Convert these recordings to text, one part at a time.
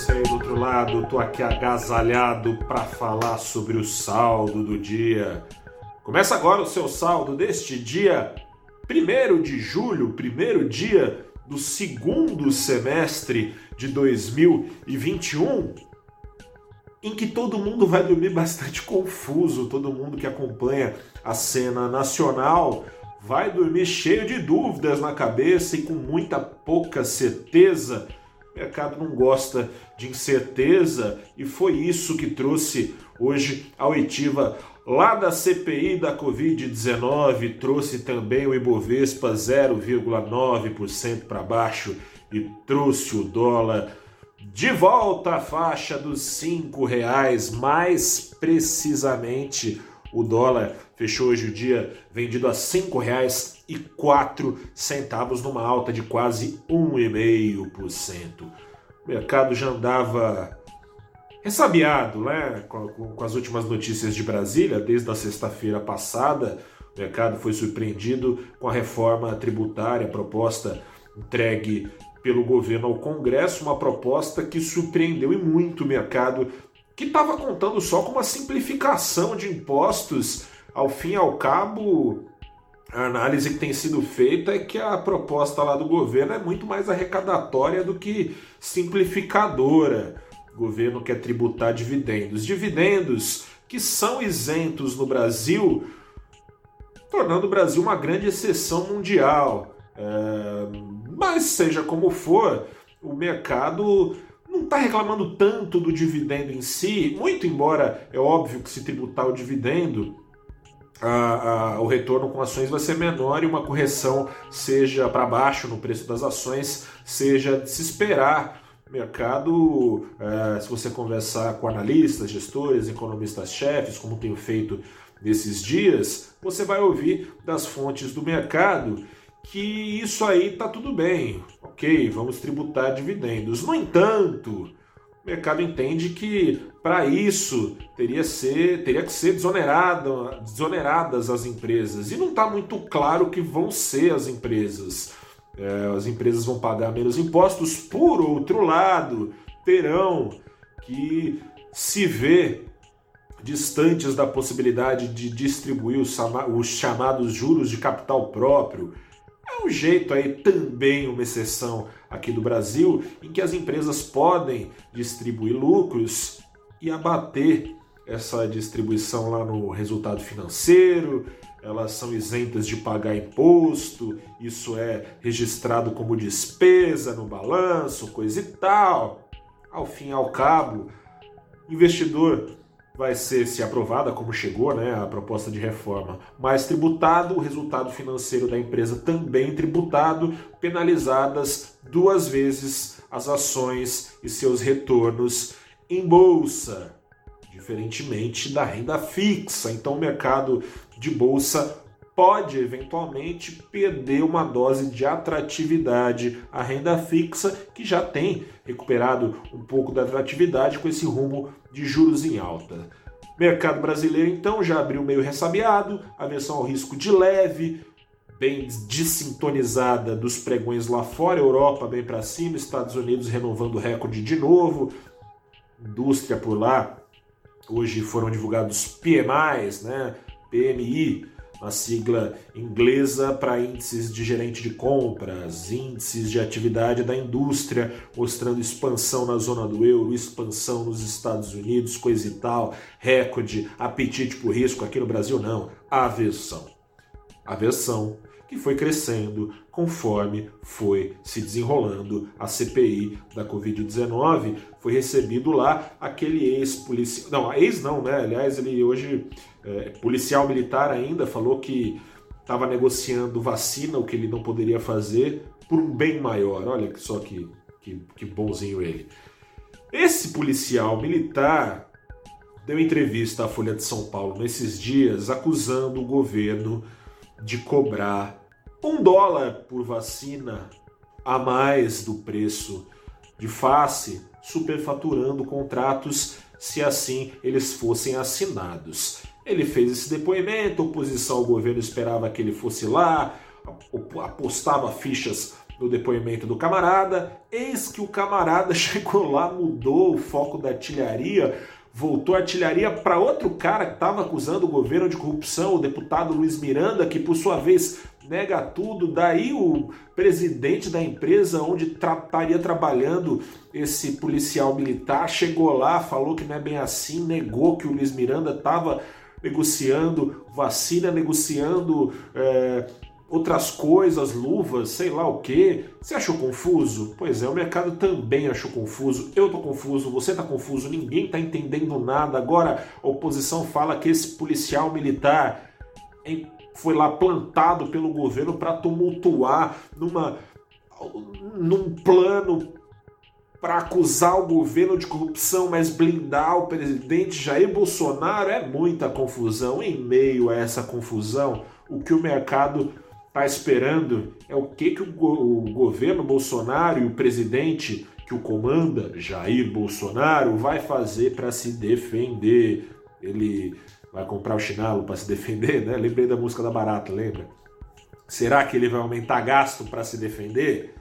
você aí do outro lado, tô aqui agasalhado para falar sobre o saldo do dia. Começa agora o seu saldo deste dia 1 de julho, primeiro dia do segundo semestre de 2021, em que todo mundo vai dormir bastante confuso, todo mundo que acompanha a cena nacional vai dormir cheio de dúvidas na cabeça e com muita pouca certeza o mercado não gosta de incerteza e foi isso que trouxe hoje a oitiva. Lá da CPI da Covid-19, trouxe também o Ibovespa 0,9% para baixo e trouxe o dólar de volta à faixa dos cinco reais, mais precisamente o dólar fechou hoje o dia vendido a R$ 5,04, numa alta de quase 1,5%. O mercado já andava ressabiado né, com, com as últimas notícias de Brasília, desde a sexta-feira passada. O mercado foi surpreendido com a reforma tributária proposta entregue pelo governo ao Congresso, uma proposta que surpreendeu e muito o mercado que estava contando só com uma simplificação de impostos. Ao fim e ao cabo, a análise que tem sido feita é que a proposta lá do governo é muito mais arrecadatória do que simplificadora. O governo quer tributar dividendos. Dividendos que são isentos no Brasil, tornando o Brasil uma grande exceção mundial. É... Mas, seja como for, o mercado não está reclamando tanto do dividendo em si, muito embora é óbvio que se tributar o dividendo, a, a, o retorno com ações vai ser menor e uma correção seja para baixo no preço das ações, seja de se esperar. Mercado, é, se você conversar com analistas, gestores, economistas-chefes, como tenho feito nesses dias, você vai ouvir das fontes do mercado que isso aí tá tudo bem, ok, vamos tributar dividendos. No entanto, o mercado entende que para isso teria, ser, teria que ser desoneradas as empresas. E não está muito claro que vão ser as empresas. É, as empresas vão pagar menos impostos, por outro lado, terão que se ver distantes da possibilidade de distribuir os, os chamados juros de capital próprio um jeito aí também uma exceção aqui do Brasil em que as empresas podem distribuir lucros e abater essa distribuição lá no resultado financeiro, elas são isentas de pagar imposto, isso é registrado como despesa no balanço, coisa e tal. Ao fim e ao cabo, investidor vai ser, se aprovada, como chegou né, a proposta de reforma, mais tributado, o resultado financeiro da empresa também tributado, penalizadas duas vezes as ações e seus retornos em bolsa, diferentemente da renda fixa. Então, o mercado de bolsa pode eventualmente perder uma dose de atratividade à renda fixa, que já tem recuperado um pouco da atratividade com esse rumo de juros em alta. Mercado brasileiro então já abriu meio ressabiado, aversão ao risco de leve, bem desintonizada dos pregões lá fora, Europa bem para cima, Estados Unidos renovando o recorde de novo, indústria por lá. Hoje foram divulgados PMIs, né? PMI, uma sigla inglesa para índices de gerente de compras, índices de atividade da indústria, mostrando expansão na zona do euro, expansão nos Estados Unidos, coisa e tal, recorde, apetite por risco aqui no Brasil não, aversão. Aversão que foi crescendo conforme foi se desenrolando a CPI da Covid-19. Foi recebido lá aquele ex-policial. Não, ex não, né? Aliás, ele hoje, é, policial militar ainda, falou que estava negociando vacina, o que ele não poderia fazer, por um bem maior. Olha só que, que, que bonzinho ele. Esse policial militar deu entrevista à Folha de São Paulo nesses dias acusando o governo de cobrar um dólar por vacina a mais do preço de face, superfaturando contratos se assim eles fossem assinados. Ele fez esse depoimento, oposição ao governo esperava que ele fosse lá, apostava fichas no depoimento do camarada. Eis que o camarada chegou lá, mudou o foco da artilharia, voltou a artilharia para outro cara que estava acusando o governo de corrupção, o deputado Luiz Miranda, que por sua vez nega tudo. Daí o presidente da empresa onde estaria trabalhando esse policial militar chegou lá, falou que não é bem assim, negou que o Luiz Miranda estava negociando vacina, negociando é, outras coisas, luvas, sei lá o que. Você achou confuso? Pois é, o mercado também achou confuso. Eu tô confuso, você tá confuso, ninguém tá entendendo nada. Agora a oposição fala que esse policial militar foi lá plantado pelo governo para tumultuar numa num plano para acusar o governo de corrupção, mas blindar o presidente Jair Bolsonaro é muita confusão. Em meio a essa confusão, o que o mercado está esperando é o que, que o, go o governo Bolsonaro e o presidente que o comanda, Jair Bolsonaro, vai fazer para se defender. Ele vai comprar o chinelo para se defender, né? Lembrei da música da Barata, lembra? Será que ele vai aumentar gasto para se defender?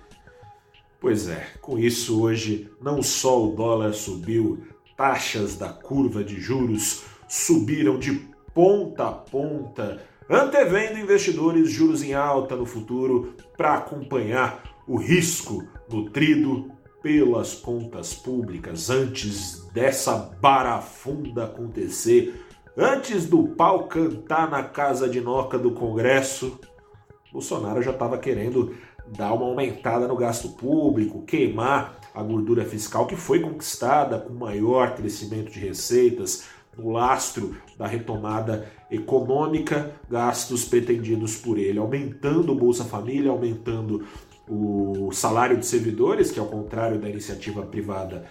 Pois é, com isso hoje não só o dólar subiu, taxas da curva de juros subiram de ponta a ponta, antevendo investidores juros em alta no futuro para acompanhar o risco nutrido pelas contas públicas antes dessa barafunda acontecer, antes do pau cantar na casa de noca do Congresso, Bolsonaro já estava querendo dar uma aumentada no gasto público, queimar a gordura fiscal que foi conquistada com maior crescimento de receitas, no lastro da retomada econômica, gastos pretendidos por ele, aumentando o Bolsa Família, aumentando o salário de servidores, que ao contrário da iniciativa privada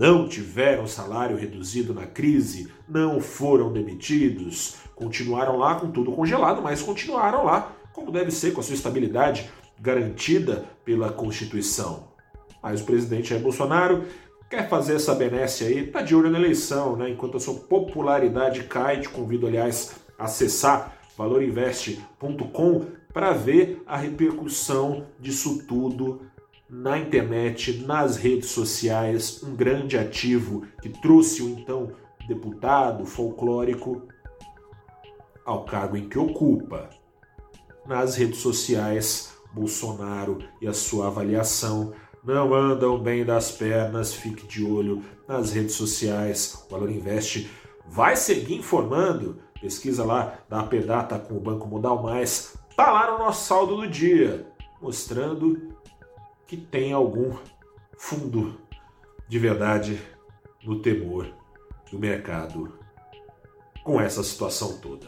não tiveram salário reduzido na crise, não foram demitidos, continuaram lá com tudo congelado, mas continuaram lá como deve ser, com a sua estabilidade garantida pela Constituição. Mas o presidente Jair Bolsonaro quer fazer essa benesse aí, tá de olho na eleição, né? Enquanto a sua popularidade cai, te convido, aliás, a acessar valorinvest.com para ver a repercussão disso tudo na internet, nas redes sociais, um grande ativo que trouxe o então deputado folclórico ao cargo em que ocupa. Nas redes sociais, Bolsonaro e a sua avaliação não andam bem das pernas, fique de olho nas redes sociais. O Valor Invest vai seguir informando. Pesquisa lá da Apedata com o Banco Modal Mais. Tá lá no nosso saldo do dia, mostrando que tem algum fundo de verdade no temor do mercado com essa situação toda.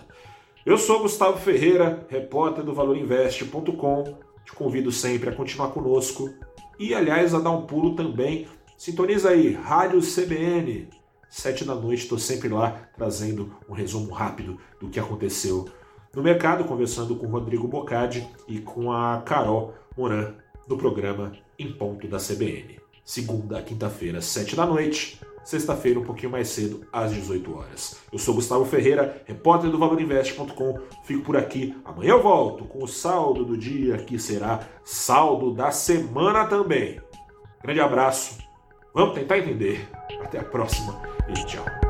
Eu sou Gustavo Ferreira, repórter do valorinvest.com. Te convido sempre a continuar conosco e, aliás, a dar um pulo também. Sintoniza aí, Rádio CBN, sete da noite, estou sempre lá trazendo um resumo rápido do que aconteceu no mercado, conversando com Rodrigo Bocardi e com a Carol Moran no programa Em Ponto da CBN. Segunda a quinta-feira, sete da noite sexta-feira, um pouquinho mais cedo, às 18 horas. Eu sou Gustavo Ferreira, repórter do ValorInvest.com. Fico por aqui. Amanhã eu volto com o saldo do dia, que será saldo da semana também. Grande abraço. Vamos tentar entender. Até a próxima e tchau.